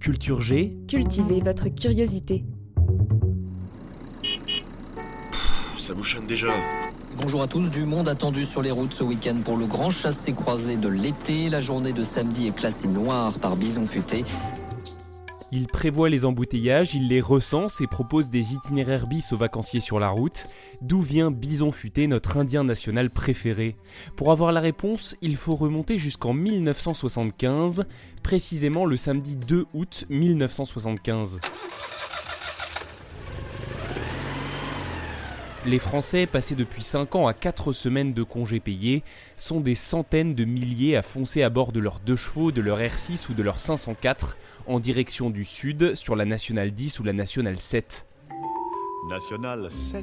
Culture G, Cultivez votre curiosité. Ça bouchonne déjà. Bonjour à tous, du monde attendu sur les routes ce week-end pour le grand chassé-croisé de l'été. La journée de samedi est classée noire par Bison Futé. Il prévoit les embouteillages, il les recense et propose des itinéraires bis aux vacanciers sur la route. D'où vient Bison Futé, notre indien national préféré? Pour avoir la réponse, il faut remonter jusqu'en 1975, précisément le samedi 2 août 1975. Les Français, passés depuis 5 ans à 4 semaines de congés payés, sont des centaines de milliers à foncer à bord de leurs 2 chevaux, de leur R6 ou de leur 504 en direction du sud sur la Nationale 10 ou la Nationale 7. National 7.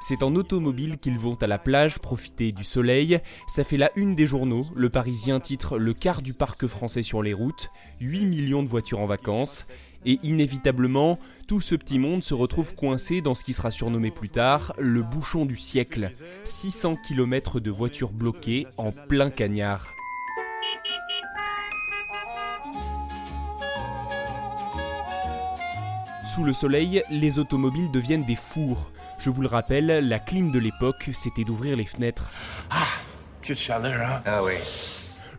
C'est en automobile qu'ils vont à la plage profiter du soleil. Ça fait la une des journaux. Le Parisien titre Le quart du parc français sur les routes, 8 millions de voitures en vacances. Et inévitablement, tout ce petit monde se retrouve coincé dans ce qui sera surnommé plus tard le bouchon du siècle. 600 km de voitures bloquées en plein cagnard. Sous le soleil, les automobiles deviennent des fours. Je vous le rappelle, la clim de l'époque, c'était d'ouvrir les fenêtres. Quelle chaleur, hein Ah oui.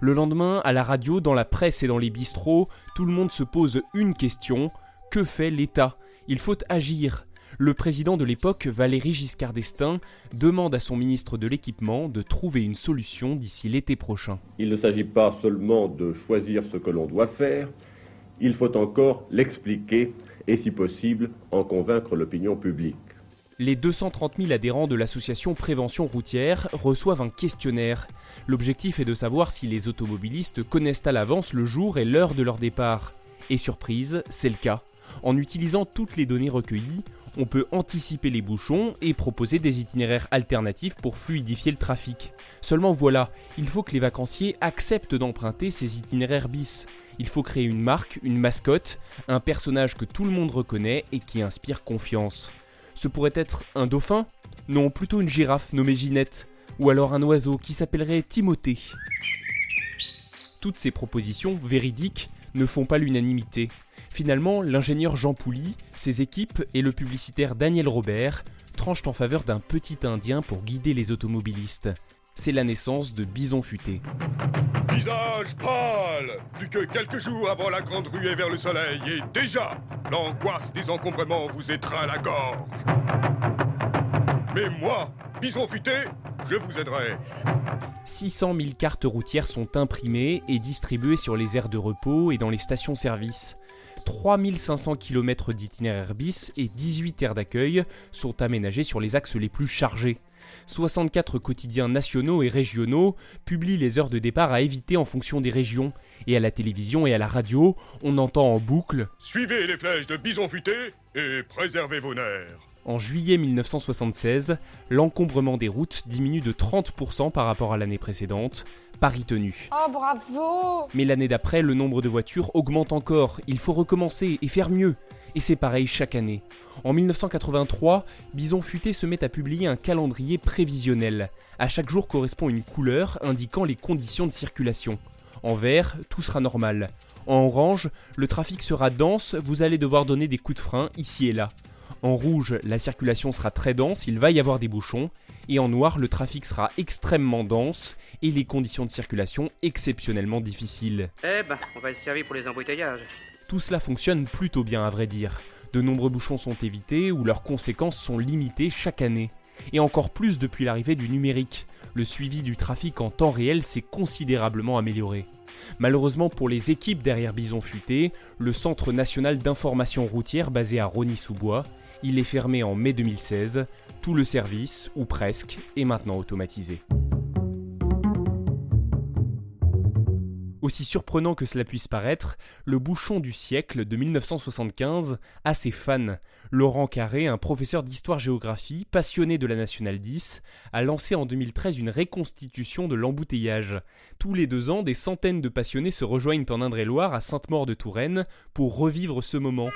Le lendemain, à la radio, dans la presse et dans les bistrots, tout le monde se pose une question. Que fait l'État? Il faut agir. Le président de l'époque, Valéry Giscard d'Estaing, demande à son ministre de l'équipement de trouver une solution d'ici l'été prochain. Il ne s'agit pas seulement de choisir ce que l'on doit faire, il faut encore l'expliquer et si possible en convaincre l'opinion publique. Les 230 000 adhérents de l'association Prévention routière reçoivent un questionnaire. L'objectif est de savoir si les automobilistes connaissent à l'avance le jour et l'heure de leur départ. Et surprise, c'est le cas. En utilisant toutes les données recueillies, on peut anticiper les bouchons et proposer des itinéraires alternatifs pour fluidifier le trafic. Seulement voilà, il faut que les vacanciers acceptent d'emprunter ces itinéraires bis. Il faut créer une marque, une mascotte, un personnage que tout le monde reconnaît et qui inspire confiance. Ce pourrait être un dauphin Non, plutôt une girafe nommée Ginette. Ou alors un oiseau qui s'appellerait Timothée. Toutes ces propositions, véridiques, ne font pas l'unanimité. Finalement, l'ingénieur Jean Pouly, ses équipes et le publicitaire Daniel Robert tranchent en faveur d'un petit indien pour guider les automobilistes. C'est la naissance de Bison Futé. Visage pâle Plus que quelques jours avant la grande ruée vers le soleil, et déjà, l'angoisse des encombrements vous étreint la gorge. Mais moi, Bison futé, je vous aiderai. 600 000 cartes routières sont imprimées et distribuées sur les aires de repos et dans les stations-service. 3500 km d'itinéraires bis et 18 aires d'accueil sont aménagés sur les axes les plus chargés. 64 quotidiens nationaux et régionaux publient les heures de départ à éviter en fonction des régions. Et à la télévision et à la radio, on entend en boucle Suivez les flèches de Bison futé et préservez vos nerfs. En juillet 1976, l'encombrement des routes diminue de 30% par rapport à l'année précédente. Paris tenu. Oh bravo Mais l'année d'après, le nombre de voitures augmente encore. Il faut recommencer et faire mieux. Et c'est pareil chaque année. En 1983, Bison Futé se met à publier un calendrier prévisionnel. À chaque jour correspond une couleur indiquant les conditions de circulation. En vert, tout sera normal. En orange, le trafic sera dense, vous allez devoir donner des coups de frein ici et là. En rouge, la circulation sera très dense, il va y avoir des bouchons. Et en noir, le trafic sera extrêmement dense et les conditions de circulation exceptionnellement difficiles. Eh ben, on va être servi pour les embouteillages. Tout cela fonctionne plutôt bien à vrai dire. De nombreux bouchons sont évités ou leurs conséquences sont limitées chaque année. Et encore plus depuis l'arrivée du numérique. Le suivi du trafic en temps réel s'est considérablement amélioré. Malheureusement pour les équipes derrière Bison Futé, le Centre national d'information routière basé à Rony-sous-Bois, il est fermé en mai 2016. Tout le service, ou presque, est maintenant automatisé. Aussi surprenant que cela puisse paraître, le bouchon du siècle de 1975 a ses fans. Laurent Carré, un professeur d'histoire-géographie passionné de la Nationale 10, a lancé en 2013 une réconstitution de l'embouteillage. Tous les deux ans, des centaines de passionnés se rejoignent en Indre-et-Loire à Sainte-Maure de pour revivre ce moment.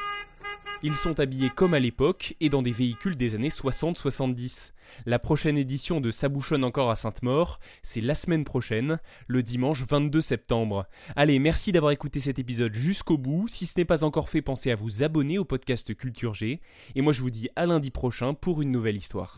Ils sont habillés comme à l'époque et dans des véhicules des années 60-70. La prochaine édition de Sabouchonne encore à Sainte-Maure, c'est la semaine prochaine, le dimanche 22 septembre. Allez, merci d'avoir écouté cet épisode jusqu'au bout. Si ce n'est pas encore fait, pensez à vous abonner au podcast Culture G. Et moi je vous dis à lundi prochain pour une nouvelle histoire.